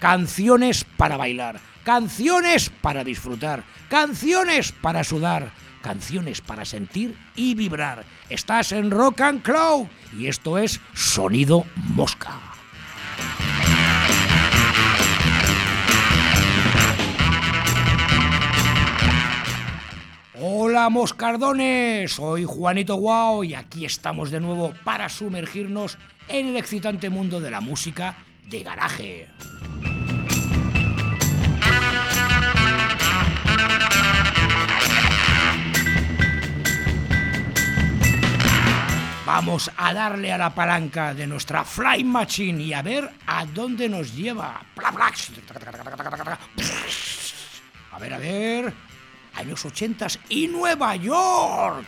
Canciones para bailar, canciones para disfrutar, canciones para sudar, canciones para sentir y vibrar. Estás en Rock and y esto es Sonido Mosca. Hola moscardones, soy Juanito Guau y aquí estamos de nuevo para sumergirnos en el excitante mundo de la música de garaje. Vamos a darle a la palanca de nuestra Fly Machine y a ver a dónde nos lleva. A ver, a ver. Años 80 y Nueva York.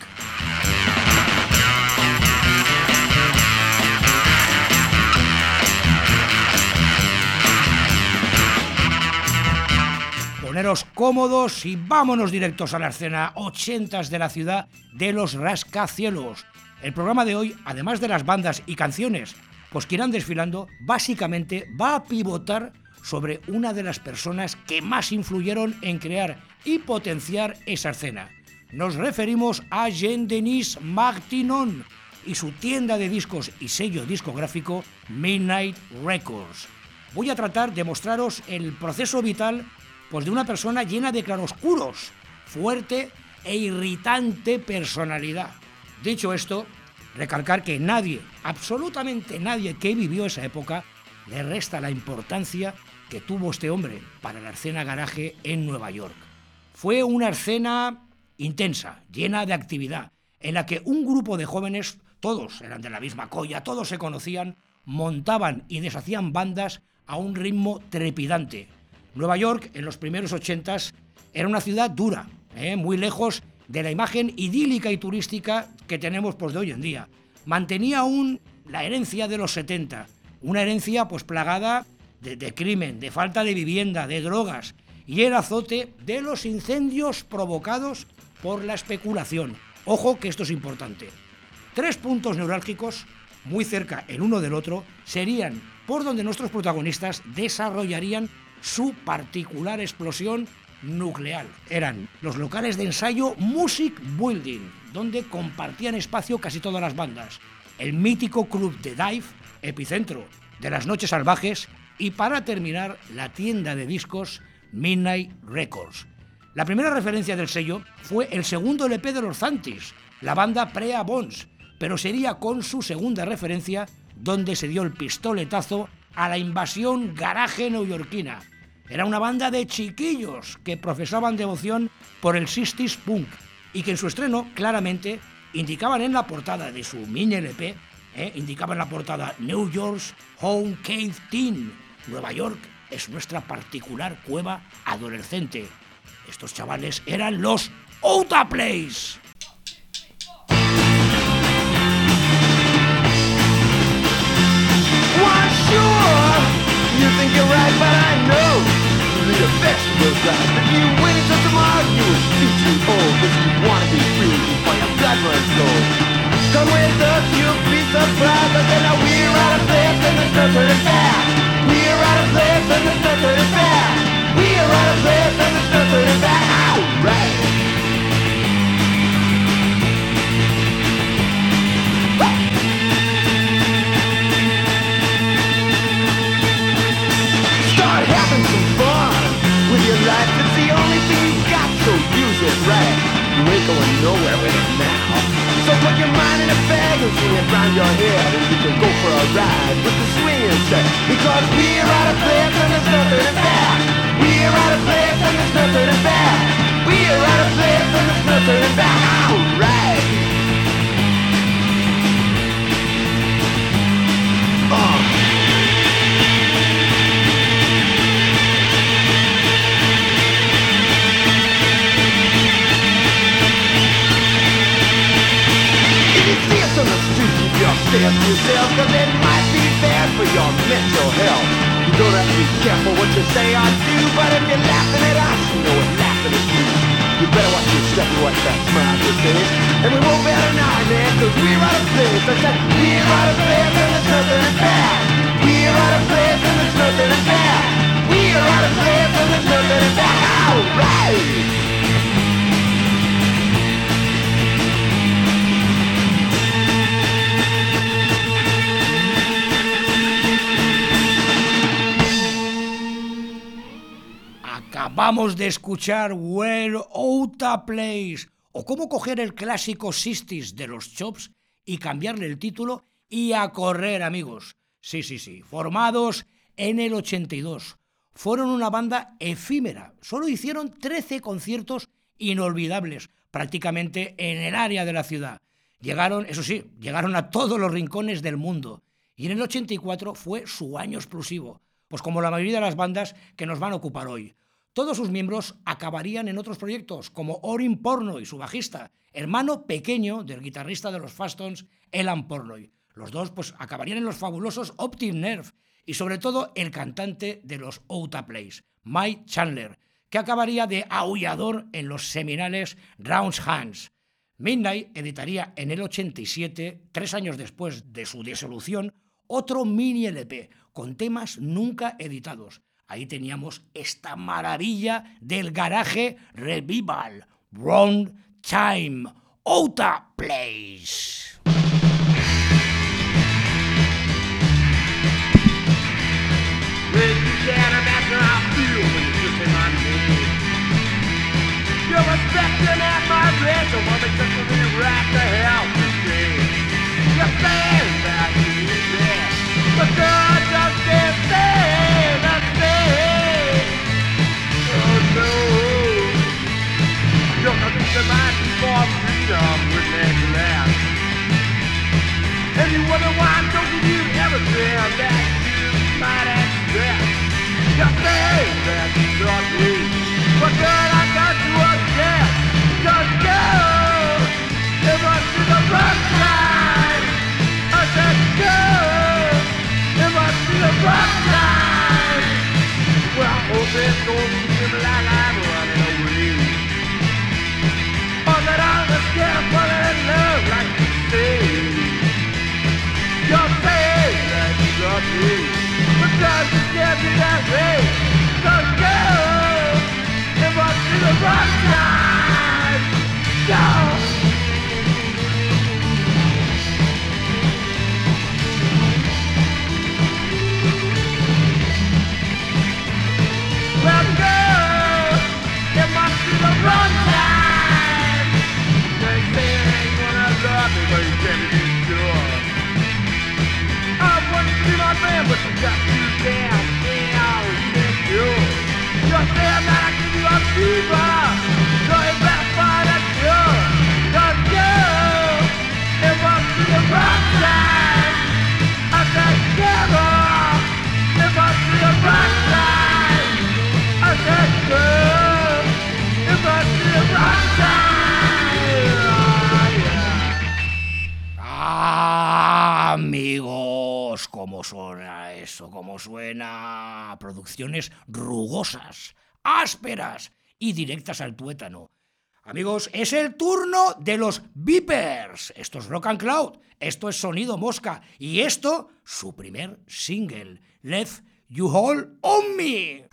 Poneros cómodos y vámonos directos a la escena 80 de la ciudad de los rascacielos. El programa de hoy, además de las bandas y canciones, pues que irán desfilando, básicamente va a pivotar sobre una de las personas que más influyeron en crear y potenciar esa escena. Nos referimos a Jean-Denis Martinon y su tienda de discos y sello discográfico Midnight Records. Voy a tratar de mostraros el proceso vital pues de una persona llena de claroscuros, fuerte e irritante personalidad. Dicho esto, recalcar que nadie, absolutamente nadie que vivió esa época, le resta la importancia que tuvo este hombre para la escena garaje en Nueva York. Fue una escena intensa, llena de actividad, en la que un grupo de jóvenes, todos eran de la misma colla, todos se conocían, montaban y deshacían bandas a un ritmo trepidante, Nueva York, en los primeros ochentas, era una ciudad dura, ¿eh? muy lejos de la imagen idílica y turística que tenemos pues, de hoy en día. Mantenía aún la herencia de los 70, una herencia pues plagada de crimen, de falta de vivienda, de drogas, y el azote de los incendios provocados por la especulación. Ojo que esto es importante. Tres puntos neurálgicos, muy cerca el uno del otro, serían por donde nuestros protagonistas desarrollarían su particular explosión nuclear. Eran los locales de ensayo Music Building, donde compartían espacio casi todas las bandas. El mítico club de Dive, epicentro de las noches salvajes, y para terminar, la tienda de discos Midnight Records. La primera referencia del sello fue el segundo LP de los Zantis, la banda Prea Bones, pero sería con su segunda referencia donde se dio el pistoletazo a la invasión garaje neoyorquina, era una banda de chiquillos que profesaban devoción por el 60 punk y que en su estreno claramente indicaban en la portada de su mini LP, eh, indicaban en la portada New York's Home Cave Teen. Nueva York es nuestra particular cueva adolescente. Estos chavales eran los Outa ride with the swinging set. Because we're out of place and there's nothing to back. We're out of place and there's nothing to back. We're out of place and there's nothing to back. Of yourself, cause it might be bad for your mental health. You don't have to be careful what you say or do, but if you're laughing at us, you know we're laughing at you. You better watch your step and watch that smile your face. And we won't bear an eye, man, cause we're out of place. I said, we're out of place and there's nothing bad. We're out of place and there's nothing bad. We're out of place and there's nothing bad. Alright! Acabamos de escuchar Where Outa Place o cómo coger el clásico Sistis de los Chops y cambiarle el título y a correr, amigos. Sí, sí, sí, formados en el 82. Fueron una banda efímera, solo hicieron 13 conciertos inolvidables, prácticamente en el área de la ciudad. Llegaron, eso sí, llegaron a todos los rincones del mundo. Y en el 84 fue su año explosivo, pues como la mayoría de las bandas que nos van a ocupar hoy. Todos sus miembros acabarían en otros proyectos, como Orin Pornoy, su bajista, hermano pequeño del guitarrista de los Fastons, Elan Pornoy. Los dos pues, acabarían en los fabulosos Optic Nerve y sobre todo el cantante de los Outa Plays, Mike Chandler, que acabaría de aullador en los seminales Rounds Hands. Midnight editaría en el 87, tres años después de su disolución, otro mini LP con temas nunca editados, Ahí teníamos esta maravilla del garaje Revival, Wrong Time, Outa Place. For freedom with that glass. And you wonder why I'm don't you everything that you might expect. You're saying that you got me, but girl, I got you again. Cause girl, it must be the wrong time. I said, girl, it must be the wrong cómo suena. Producciones rugosas, ásperas y directas al tuétano. Amigos, es el turno de los Vipers. Esto es Rock and Cloud, esto es Sonido Mosca y esto, su primer single, Left You Hold On Me.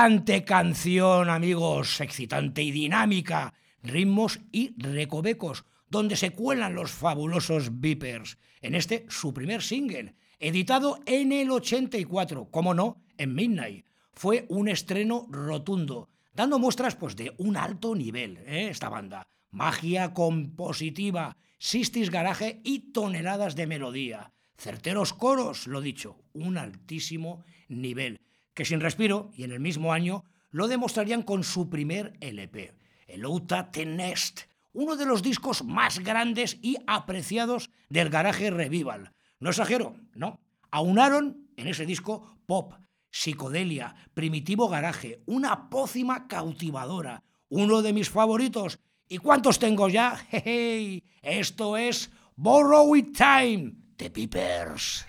Excitante canción, amigos, excitante y dinámica, ritmos y recovecos, donde se cuelan los fabulosos Vipers, en este su primer single, editado en el 84, como no, en Midnight. Fue un estreno rotundo, dando muestras pues, de un alto nivel, ¿eh? esta banda. Magia compositiva, sistis garaje y toneladas de melodía. Certeros coros, lo dicho, un altísimo nivel, que sin respiro y en el mismo año lo demostrarían con su primer LP, el Outa Tenest, uno de los discos más grandes y apreciados del garaje revival. No exagero, no. Aunaron en ese disco pop, psicodelia, primitivo garaje, una pócima cautivadora, uno de mis favoritos. ¿Y cuántos tengo ya? Hey, Esto es Borrow It Time de Peepers.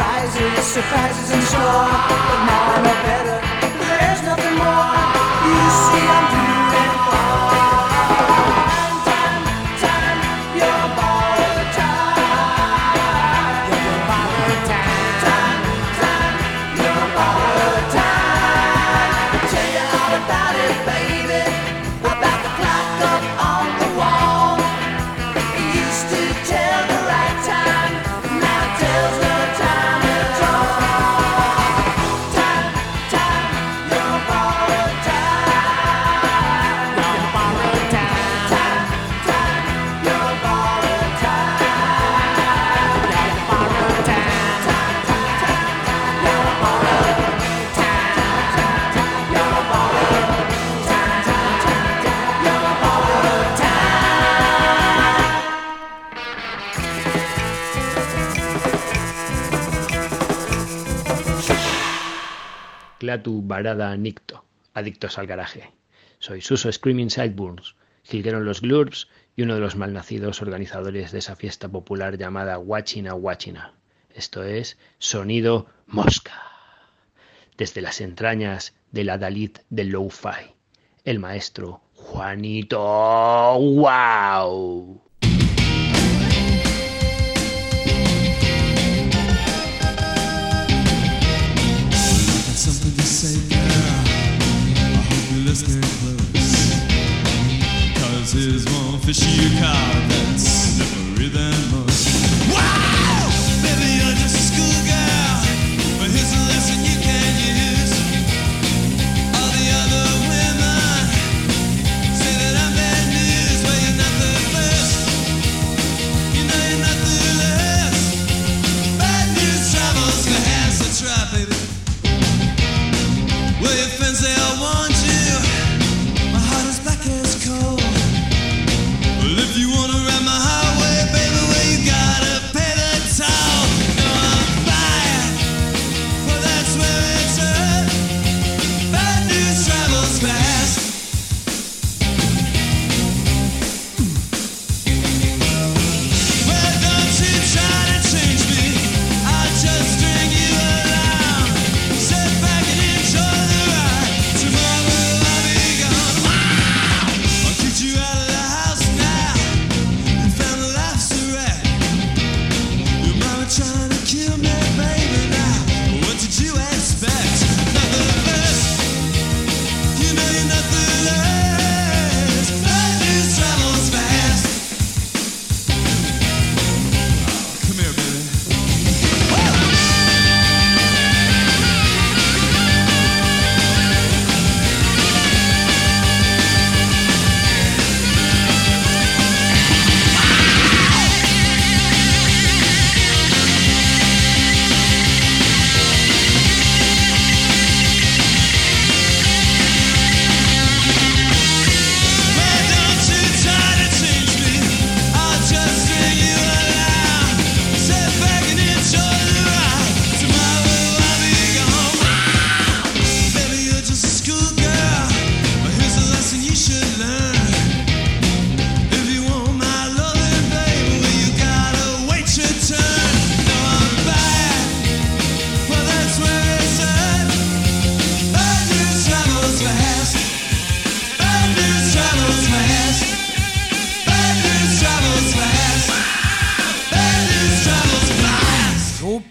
Surprises, surprises in store. But now I know better. Clatu Barada Nicto, adictos al garaje. Soy Suso Screaming Sideburns, jilgueron los Glurps y uno de los malnacidos organizadores de esa fiesta popular llamada Wachina Wachina. Esto es Sonido Mosca. Desde las entrañas del Adalid del Lo-Fi, el maestro Juanito Wow. Close. Cause here's one fishy card that's slippery than most.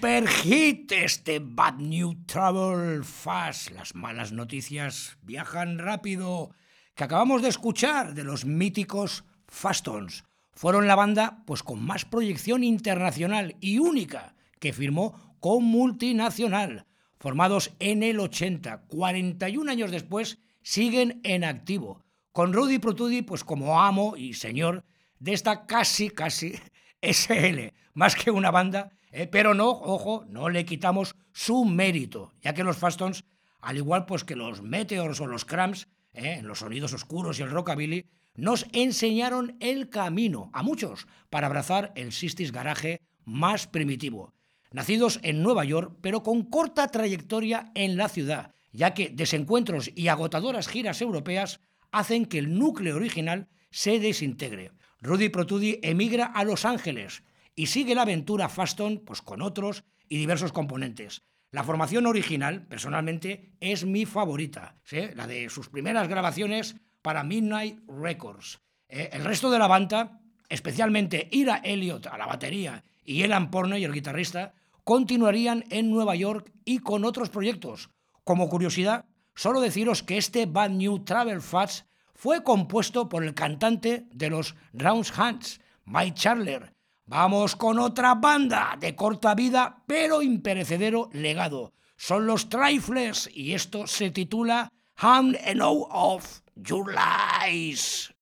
Hit, este Bad New Travel Fast. Las malas noticias viajan rápido. Que acabamos de escuchar de los míticos Fastons. Fueron la banda pues con más proyección internacional y única que firmó con multinacional. Formados en el 80, 41 años después, siguen en activo. Con Rudy Protudi pues como amo y señor de esta casi, casi SL, más que una banda, eh, pero no, ojo, no le quitamos su mérito, ya que los Fastons, al igual pues que los Meteors o los Cramps, eh, en los sonidos oscuros y el rockabilly, nos enseñaron el camino a muchos para abrazar el Sistis Garage más primitivo. Nacidos en Nueva York, pero con corta trayectoria en la ciudad, ya que desencuentros y agotadoras giras europeas hacen que el núcleo original se desintegre. Rudy Protudi emigra a Los Ángeles y sigue la aventura Faston pues, con otros y diversos componentes. La formación original, personalmente, es mi favorita, la de sus primeras grabaciones para Midnight Records. Eh, el resto de la banda, especialmente Ira Elliott a la batería y Elan Porney, el guitarrista, continuarían en Nueva York y con otros proyectos. Como curiosidad, solo deciros que este Bad New Travel Fats fue compuesto por el cantante de los Rounds Hands, Mike Charler. Vamos con otra banda de corta vida pero imperecedero legado. Son los Trifles y esto se titula Hand and of Your Lies.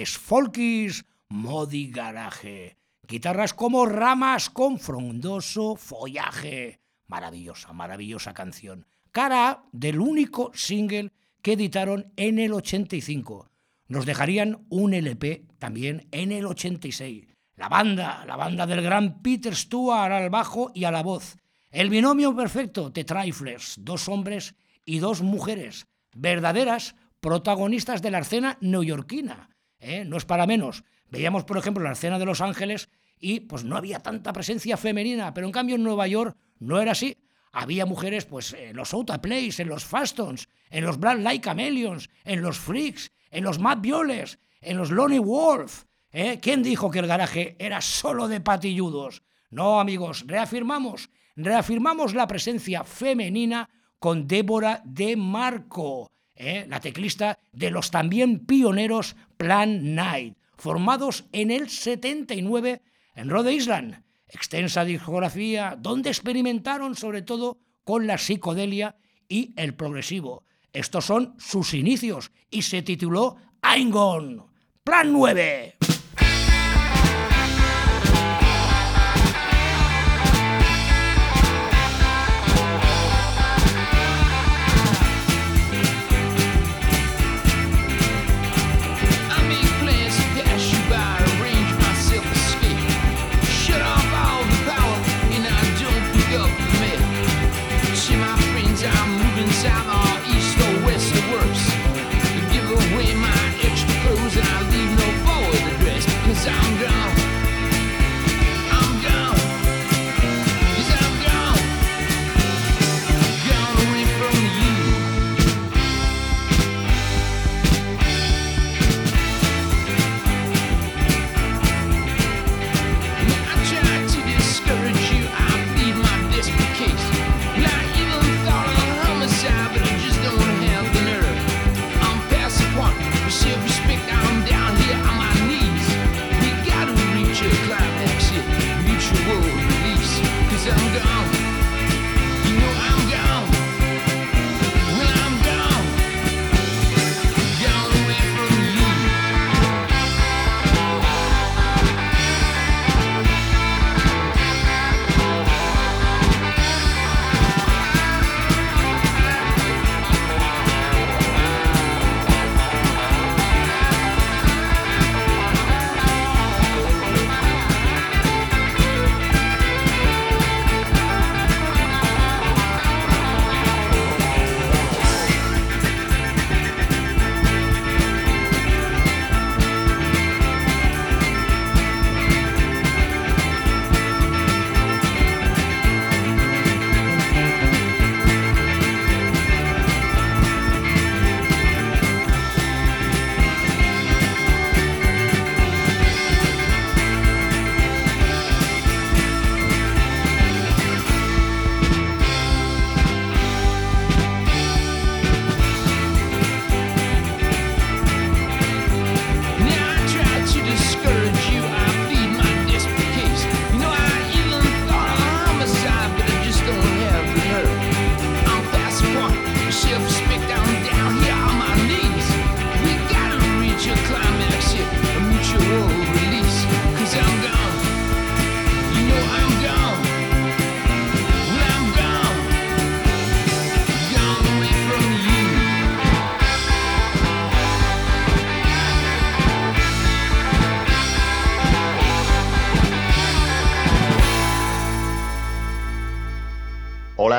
Toques folkis, modi garaje. Guitarras como ramas con frondoso follaje. Maravillosa, maravillosa canción. Cara del único single que editaron en el 85. Nos dejarían un LP también en el 86. La banda, la banda del gran Peter Stewart al bajo y a la voz. El binomio perfecto, The Triflers, dos hombres y dos mujeres, verdaderas protagonistas de la escena neoyorquina. ¿Eh? No es para menos. Veíamos, por ejemplo, la escena de Los Ángeles y pues no había tanta presencia femenina, pero en cambio en Nueva York no era así. Había mujeres pues en los Outa Plays, en los Fastons, en los Black Light Chameleons, en los Freaks, en los Mad Violes, en los Lonely Wolf. ¿eh? ¿Quién dijo que el garaje era solo de patilludos? No, amigos, reafirmamos, reafirmamos la presencia femenina con Débora de Marco, ¿eh? la teclista de los también pioneros Plan Night, formados en el 79 en Rhode Island. Extensa discografía donde experimentaron sobre todo con la psicodelia y el progresivo. Estos son sus inicios y se tituló I'm Gone. Plan 9. I'm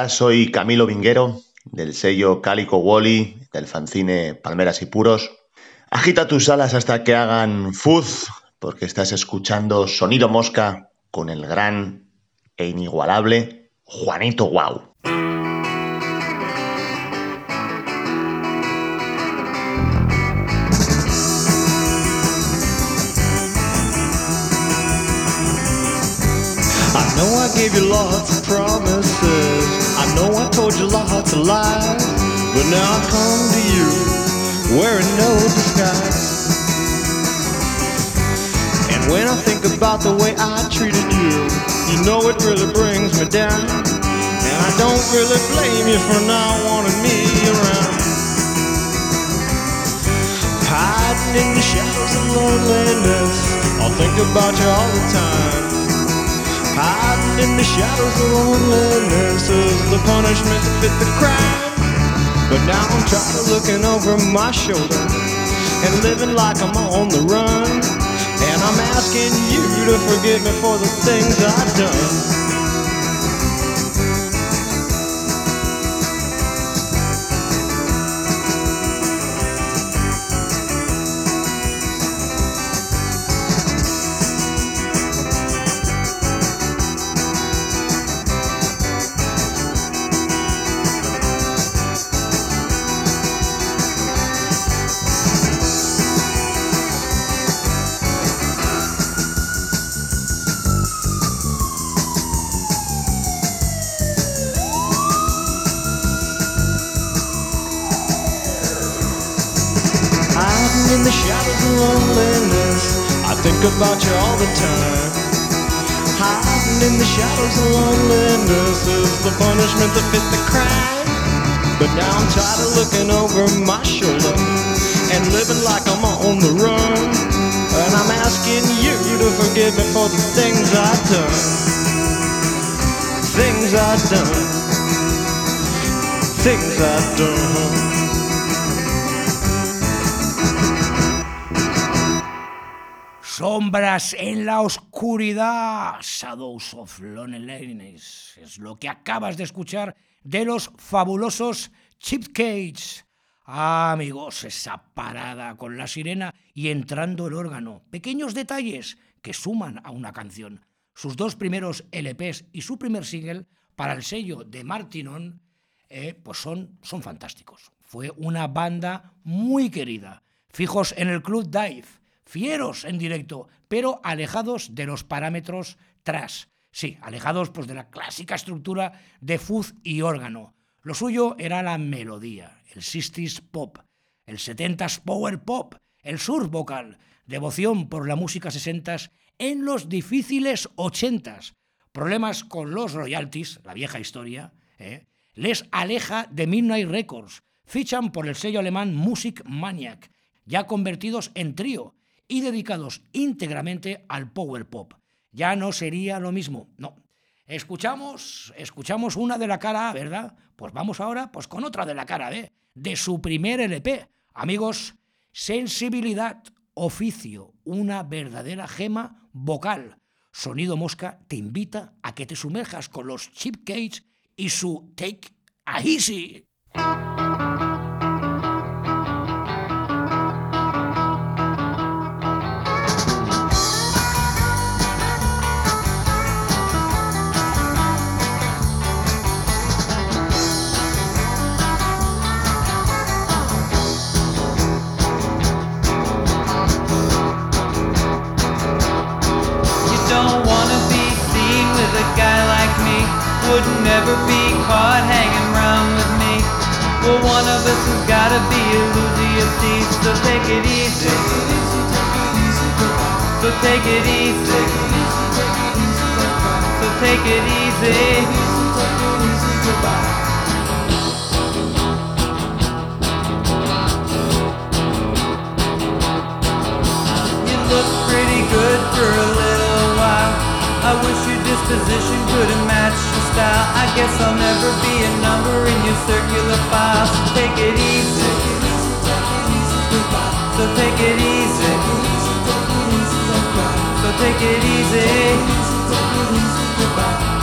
Soy Camilo Vinguero, del sello Cálico Wally, del fanzine Palmeras y Puros. Agita tus alas hasta que hagan fuz, porque estás escuchando Sonido Mosca con el gran e inigualable Juanito Guau. Know I gave you lots of promises. I know I told you lots of lies. But now I come to you wearing no disguise. And when I think about the way I treated you, you know it really brings me down. And I don't really blame you for not wanting me around. Hiding in the shadows of loneliness. I'll think about you all the time. Hiding in the shadows of loneliness is the punishment that fit the crime. But now I'm tired of looking over my shoulder and living like I'm on the run. And I'm asking you to forgive me for the things I've done. Think about you all the time. Hiding in the shadows of loneliness is the punishment that fit the crime. But now I'm tired of looking over my shoulder and living like I'm on the run. And I'm asking you to forgive me for the things I've done. Things I've done. Things I've done. Sombras en la oscuridad. Shadows of Loneliness. Es lo que acabas de escuchar de los fabulosos Chip Cage. Ah, amigos, esa parada con la sirena y entrando el órgano. Pequeños detalles que suman a una canción. Sus dos primeros LPs y su primer single para el sello de Martinon, eh, pues son, son fantásticos. Fue una banda muy querida. Fijos en el Club Dive fieros en directo, pero alejados de los parámetros tras. Sí, alejados pues, de la clásica estructura de fuzz y órgano. Lo suyo era la melodía, el 60s pop, el 70s power pop, el surf vocal, devoción por la música 60s en los difíciles 80s. Problemas con los royalties, la vieja historia, ¿eh? les aleja de Midnight Records. Fichan por el sello alemán Music Maniac, ya convertidos en trío, y dedicados íntegramente al power pop. Ya no sería lo mismo, no. Escuchamos, escuchamos una de la cara A, ¿verdad? Pues vamos ahora pues con otra de la cara B, de su primer LP. Amigos, sensibilidad, oficio, una verdadera gema vocal. Sonido Mosca te invita a que te sumerjas con los Chip Cage y su Take a Easy. Guy like me. Would never be caught hanging around with me. Well, one of us has gotta be a loser, you see. So take it easy. So take it easy. So take it easy. You look pretty good for a. I wish your disposition could have matched your style. I guess I'll never be a number in your circular file. So take it easy. So take it easy. So take it easy. M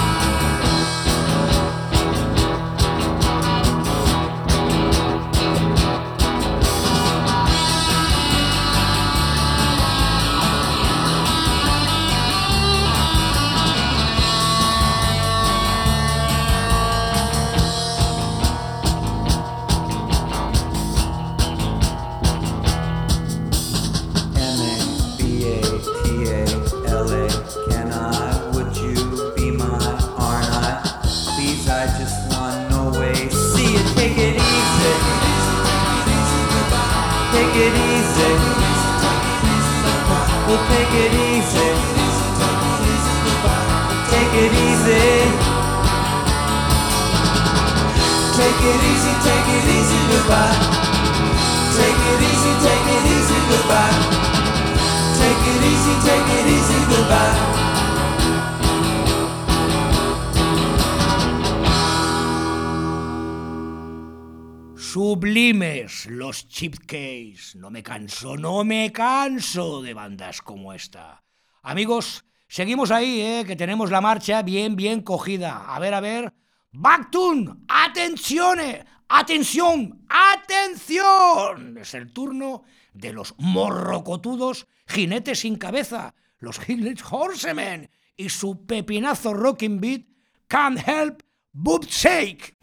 Sublimes los Chipcase. No me canso, no me canso de bandas como esta. Amigos, seguimos ahí, ¿eh? que tenemos la marcha bien, bien cogida. A ver, a ver. Backtune, atención, atención, atención. Es el turno de los morrocotudos jinetes sin cabeza, los Headless Horsemen y su pepinazo rocking beat Can't Help But Shake.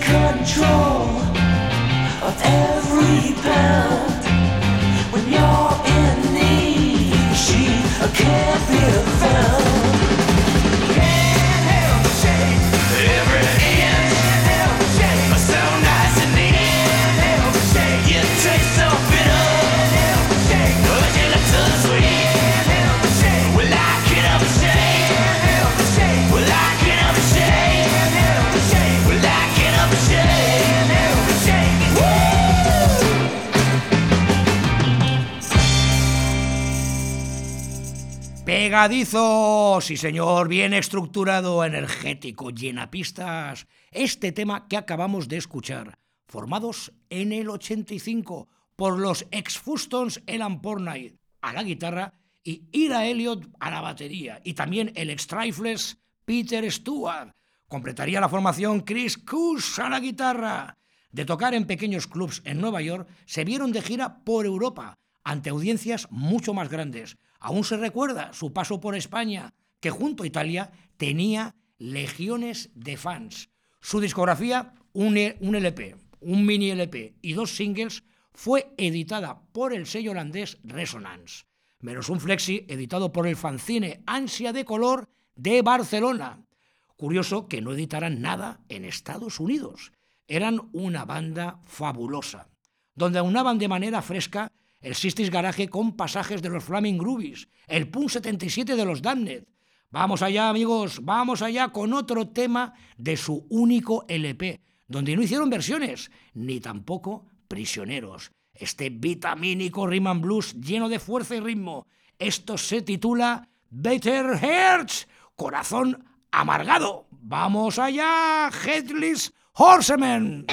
Control of every pound. When you're in need, she can't be Pegadizo, sí señor, bien estructurado, energético, llena pistas. Este tema que acabamos de escuchar, formados en el 85 por los ex Fustons Elan Pornight a la guitarra y Ira Elliott a la batería, y también el ex Trifles Peter Stewart. Completaría la formación Chris Kush a la guitarra. De tocar en pequeños clubs en Nueva York, se vieron de gira por Europa, ante audiencias mucho más grandes. Aún se recuerda su paso por España, que junto a Italia tenía legiones de fans. Su discografía, un, E- LP, un mini LP y dos singles, fue editada por el sello holandés Resonance, menos un flexi editado por el fanzine Ansia de Color de Barcelona. Curioso que no editaran nada en Estados Unidos. Eran una banda fabulosa, donde aunaban de manera fresca el Sistis Garage con pasajes de los Flaming Groovies, el Punk 77 de los Damned. Vamos allá, amigos, vamos allá con otro tema de su único LP, donde no hicieron versiones, ni tampoco prisioneros. Este vitamínico and blues lleno de fuerza y ritmo. Esto se titula Better Hearts, corazón amargado. Vamos allá, Headless Horsemen.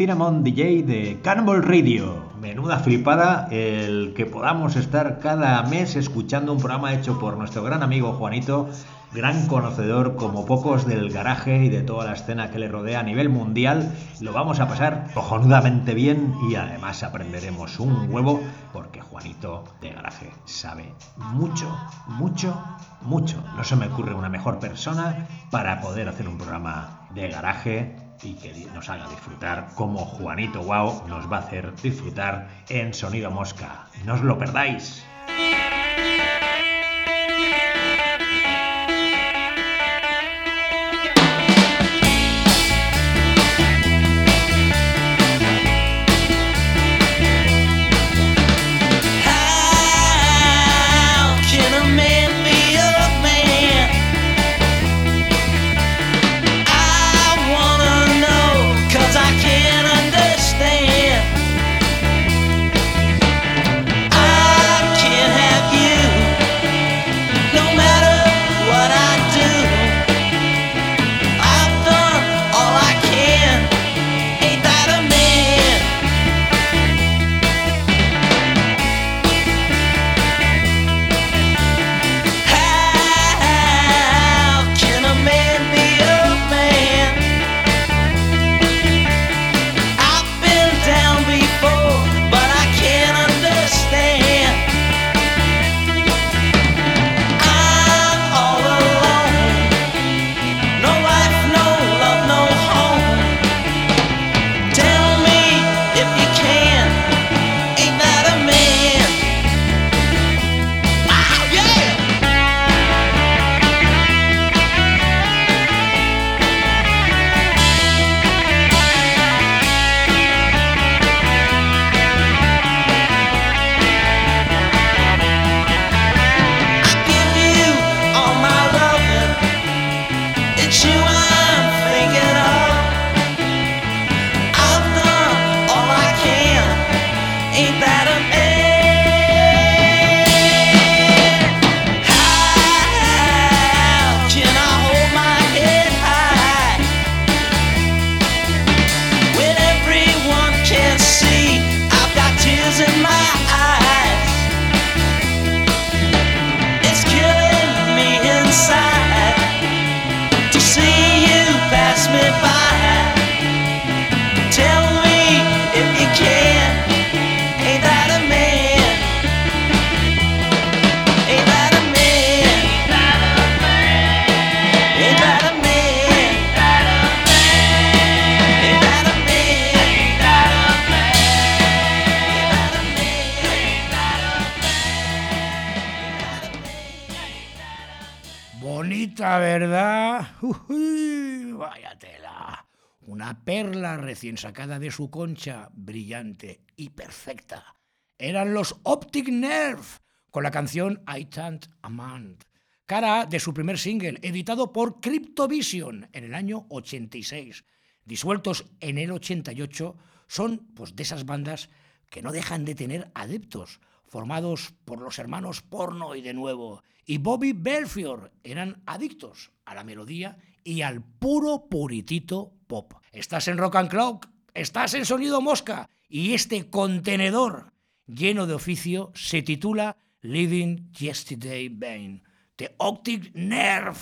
Cinnamon, DJ de Cannibal Radio. Menuda flipada el que podamos estar cada mes escuchando un programa hecho por nuestro gran amigo Juanito, gran conocedor como pocos del garaje y de toda la escena que le rodea a nivel mundial. Lo vamos a pasar cojonudamente bien y además aprenderemos un huevo porque Juanito de garaje sabe mucho, mucho, mucho. No se me ocurre una mejor persona para poder hacer un programa de garaje y que nos haga disfrutar como Juanito Wow nos va a hacer disfrutar en Sonido Mosca. No os lo perdáis. Una perla recién sacada de su concha, brillante y perfecta. Eran los Optic Nerve, con la canción I Can't Amand, cara de su primer single, editado por Cryptovision en el año 86. Disueltos en el 88, son pues, de esas bandas que no dejan de tener adeptos, formados por los hermanos Porno y de nuevo, y Bobby Belfior, eran adictos a la melodía y al puro puritito pop. Estás en Rock and Clock, estás en Sonido Mosca, y este contenedor lleno de oficio se titula Living Yesterday Bane, The Optic Nerve.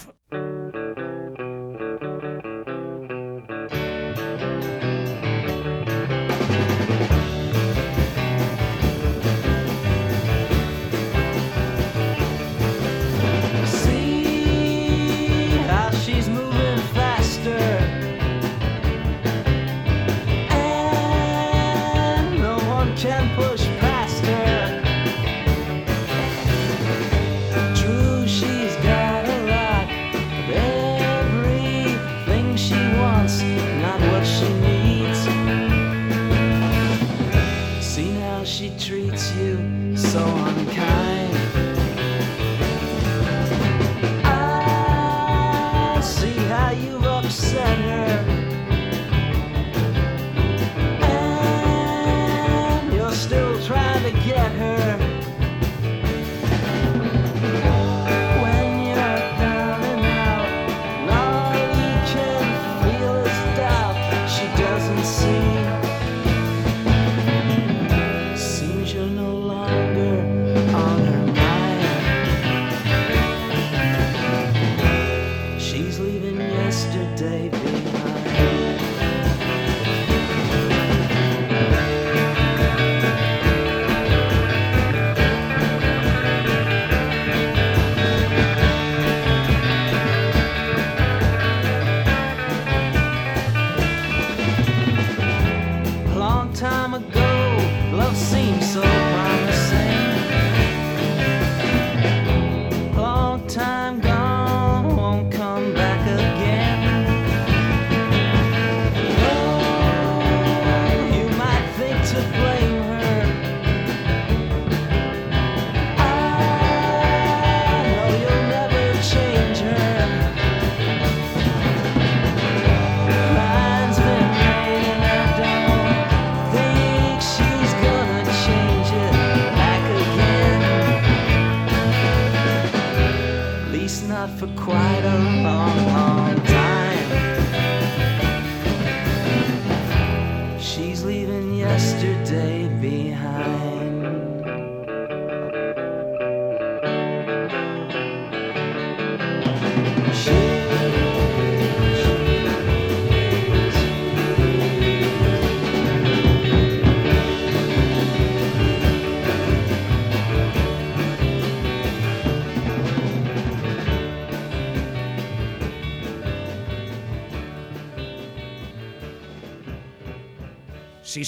Good.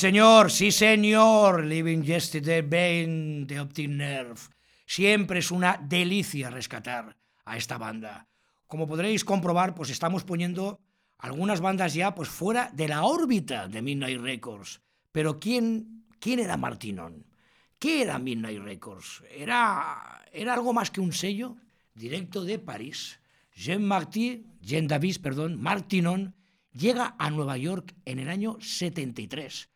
Señor, sí, señor. Living Yesterday, Bane de Optic Nerve. Siempre es una delicia rescatar a esta banda. Como podréis comprobar, pues estamos poniendo algunas bandas ya pues fuera de la órbita de Midnight Records. Pero ¿quién, quién era Martinón? ¿Qué era Midnight Records? ¿Era, ¿Era algo más que un sello? Directo de París. Jean Marty, Jean Davis, perdón, Martinon, llega a Nueva York en el año 73.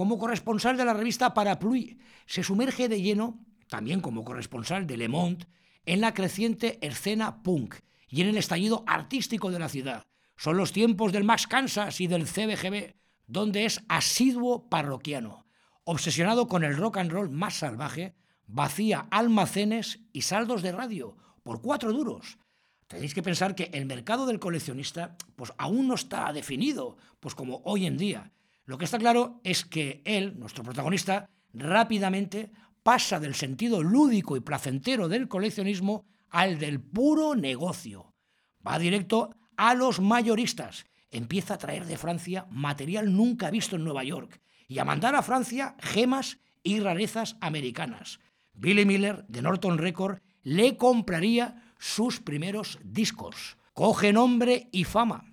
Como corresponsal de la revista Parapluie, se sumerge de lleno, también como corresponsal de Le Monde, en la creciente escena punk y en el estallido artístico de la ciudad. Son los tiempos del Max Kansas y del CBGB, donde es asiduo parroquiano. Obsesionado con el rock and roll más salvaje, vacía almacenes y saldos de radio por cuatro duros. Tenéis que pensar que el mercado del coleccionista pues aún no está definido, pues como hoy en día. Lo que está claro es que él, nuestro protagonista, rápidamente pasa del sentido lúdico y placentero del coleccionismo al del puro negocio. Va directo a los mayoristas. Empieza a traer de Francia material nunca visto en Nueva York y a mandar a Francia gemas y rarezas americanas. Billy Miller, de Norton Record, le compraría sus primeros discos. Coge nombre y fama.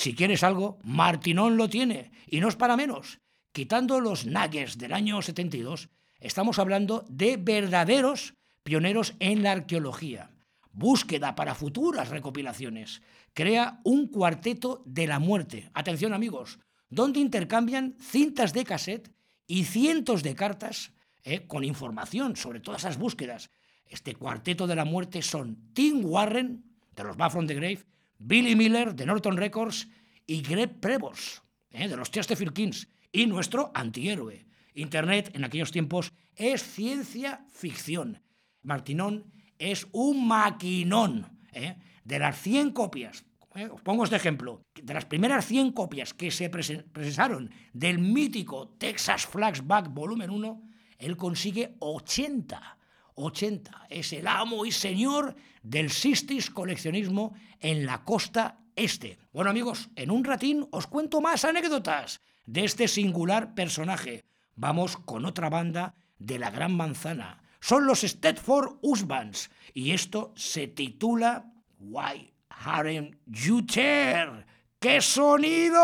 Si quieres algo, Martinón lo tiene, y no es para menos. Quitando los nuggets del año 72, estamos hablando de verdaderos pioneros en la arqueología. Búsqueda para futuras recopilaciones. Crea un cuarteto de la muerte. Atención amigos, donde intercambian cintas de cassette y cientos de cartas eh, con información sobre todas esas búsquedas. Este cuarteto de la muerte son Tim Warren, de los Back from the Grave, Billy Miller, de Norton Records, y Greg Prevost, eh, de los Chesterfield Kings, y nuestro antihéroe. Internet en aquellos tiempos es ciencia ficción. Martinón es un maquinón. eh, De las 100 copias, eh, os pongo este ejemplo, de las primeras 100 copias que se procesaron del mítico Texas Flashback Volumen 1, él consigue 80. 80. Es el amo y señor del Sistis coleccionismo en la costa este. Bueno amigos, en un ratín os cuento más anécdotas de este singular personaje. Vamos con otra banda de la Gran Manzana. Son los Stedford Husbands y esto se titula Why Harem You Care. ¡Qué sonido!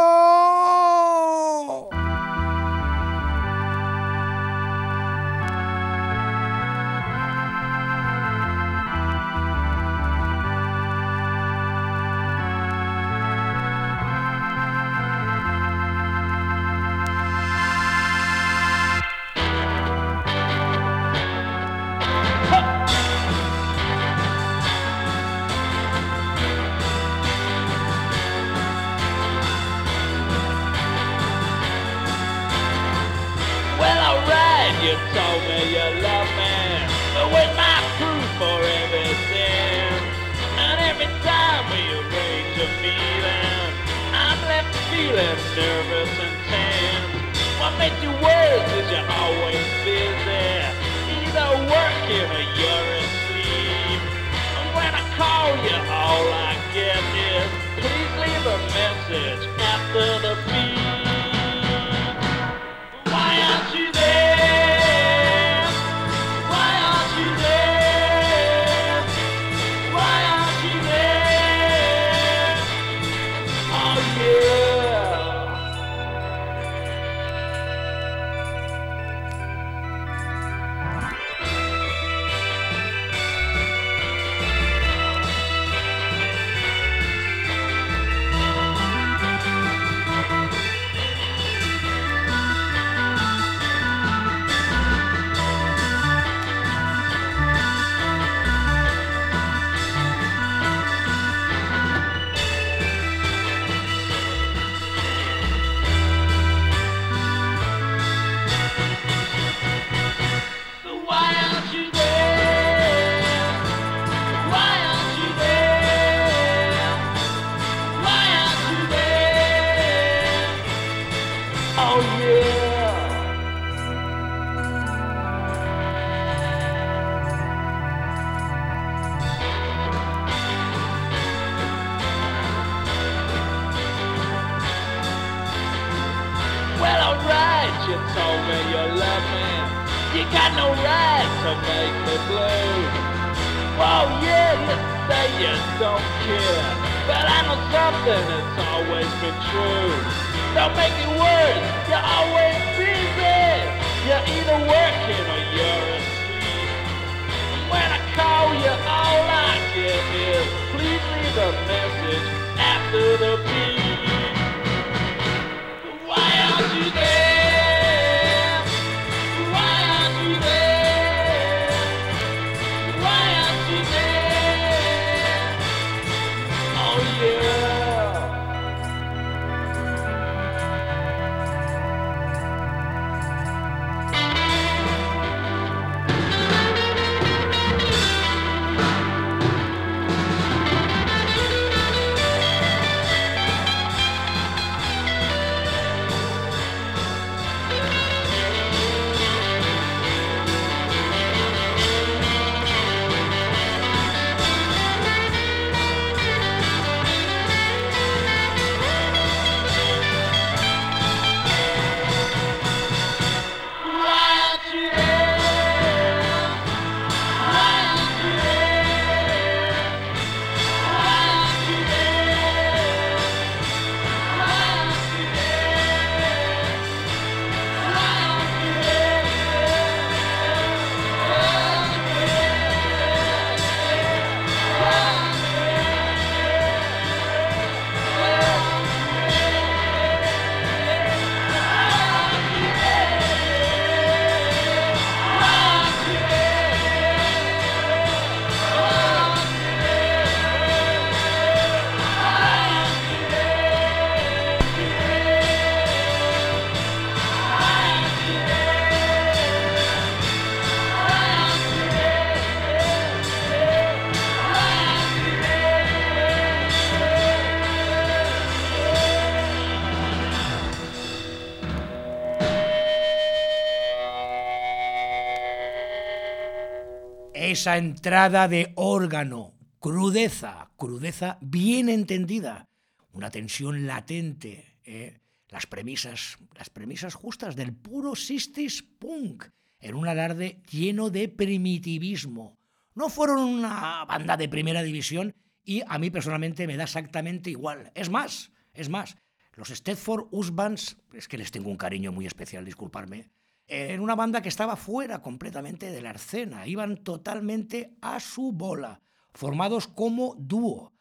Esa entrada de órgano, crudeza, crudeza bien entendida, una tensión latente, ¿eh? las premisas, las premisas justas del puro 60s punk, en un alarde lleno de primitivismo. No fueron una banda de primera división y a mí personalmente me da exactamente igual. Es más, es más, los Stedford Husbands, es que les tengo un cariño muy especial, disculparme, en una banda que estaba fuera completamente de la escena, iban totalmente a su bola, formados como dúo.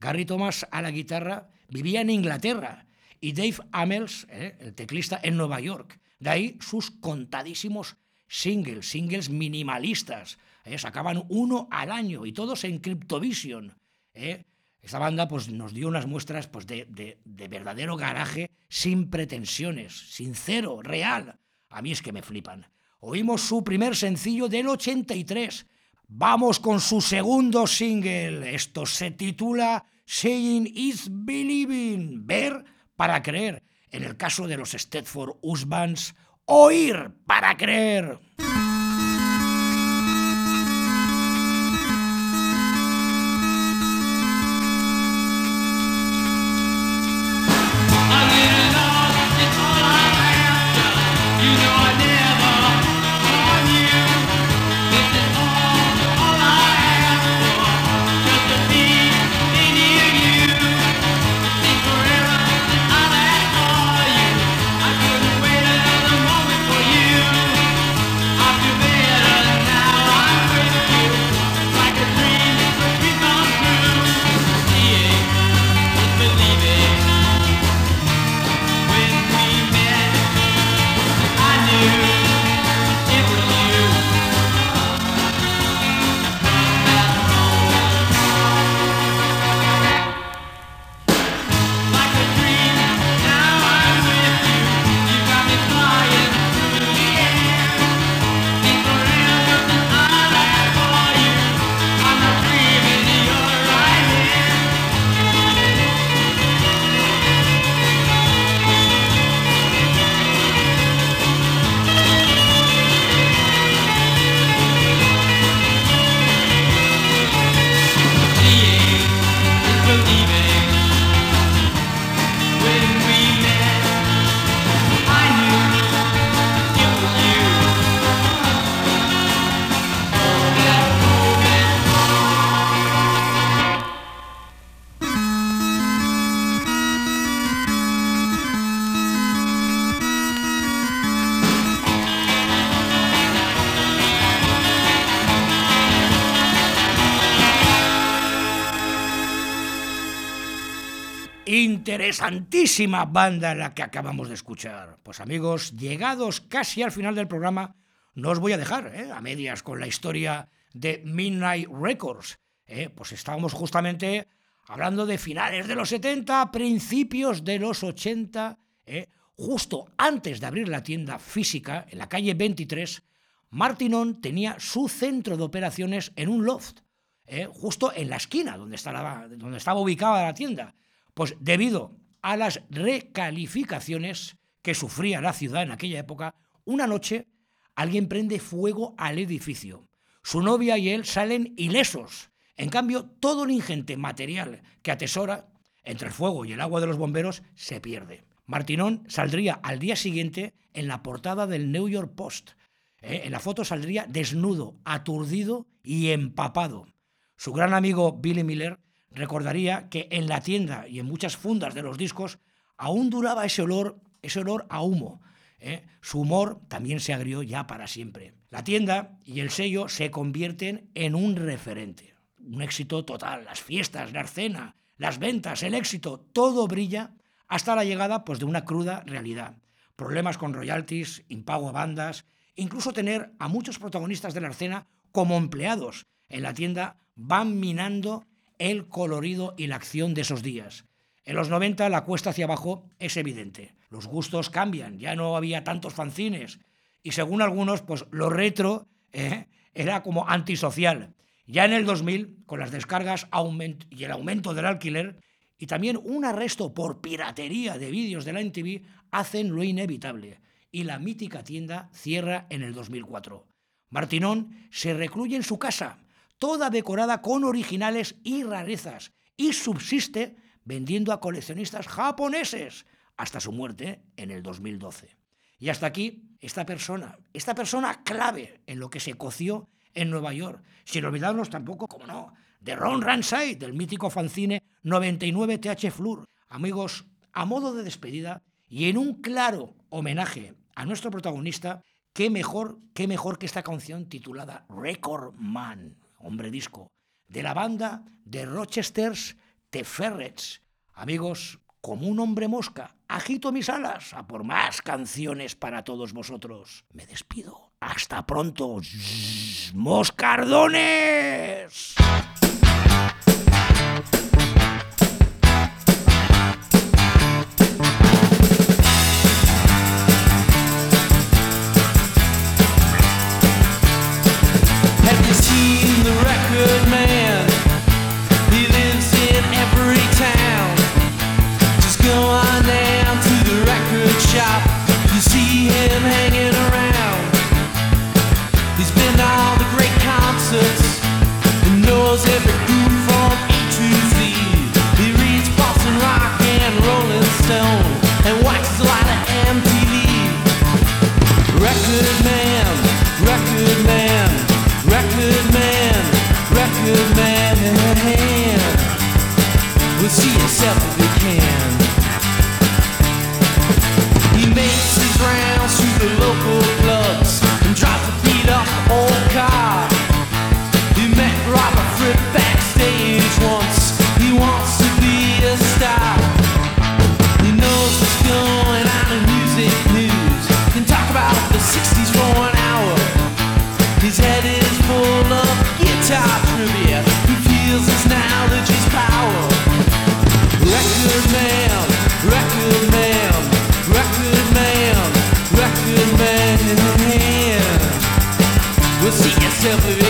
Gary Thomas a la guitarra vivía en Inglaterra y Dave Amels, eh, el teclista, en Nueva York. De ahí sus contadísimos singles, singles minimalistas. eh, sacaban uno al año y todos en Cryptovision. eh. Esta banda pues, nos dio unas muestras pues, de, de- de verdadero garaje sin pretensiones, sincero, real. A mí es que me flipan. Oímos su primer sencillo del 83. Vamos con su segundo single. Esto se titula Saying is Believing. Ver para creer. En el caso de los Stedford Husbands, oír para creer. Interesantísima banda la que acabamos de escuchar. Pues amigos, llegados casi al final del programa, no os voy a dejar ¿eh? a medias con la historia de Midnight Records. ¿eh? Pues estábamos justamente hablando de finales de los 70, principios de los 80, ¿eh? justo antes de abrir la tienda física en la calle 23, Martinón tenía su centro de operaciones en un loft, ¿eh? justo en la esquina donde estaba, donde estaba ubicada la tienda. Pues debido a las recalificaciones que sufría la ciudad en aquella época, una noche alguien prende fuego al edificio. Su novia y él salen ilesos. En cambio, todo el ingente material que atesora entre el fuego y el agua de los bomberos se pierde. Martinón saldría al día siguiente en la portada del New York Post. ¿eh? En la foto saldría desnudo, aturdido y empapado. Su gran amigo Billy Miller recordaría que en la tienda y en muchas fundas de los discos aún duraba ese olor, ese olor a humo. ¿eh? Su humor también se agrió ya para siempre. La tienda y el sello se convierten en un referente. Un éxito total. Las fiestas, la escena, las ventas, el éxito, todo brilla hasta la llegada pues, de una cruda realidad. Problemas con royalties, impago a bandas, incluso tener a muchos protagonistas de la escena como empleados en la tienda van minando el colorido y la acción de esos días. En los 90 la cuesta hacia abajo es evidente. Los gustos cambian, ya no había tantos fanzines. Y según algunos, pues lo retro eh, era como antisocial. Ya en el 2000, con las descargas y el aumento del alquiler, y también un arresto por piratería de vídeos de la NTV, hacen lo inevitable. Y la mítica tienda cierra en el 2004. Martinón se recluye en su casa, toda decorada con originales y rarezas, y subsiste vendiendo a coleccionistas japoneses hasta su muerte en el 2012. Y hasta aquí esta persona, esta persona clave en lo que se coció en Nueva York, sin olvidarnos tampoco, como no, de Ron Ranside, del mítico fanzine 99 TH Flur. Amigos, a modo de despedida y en un claro homenaje a nuestro protagonista, qué mejor, qué mejor que esta canción titulada Record Man, hombre disco, de la banda de Rochester's The Ferrets. Amigos, como un hombre mosca, agito mis alas a por más canciones para todos vosotros. Me despido. Hasta pronto, moscardones. top trivia. He feels his knowledge is power. Record man, record man, record man, record man in the hand. We'll see yourself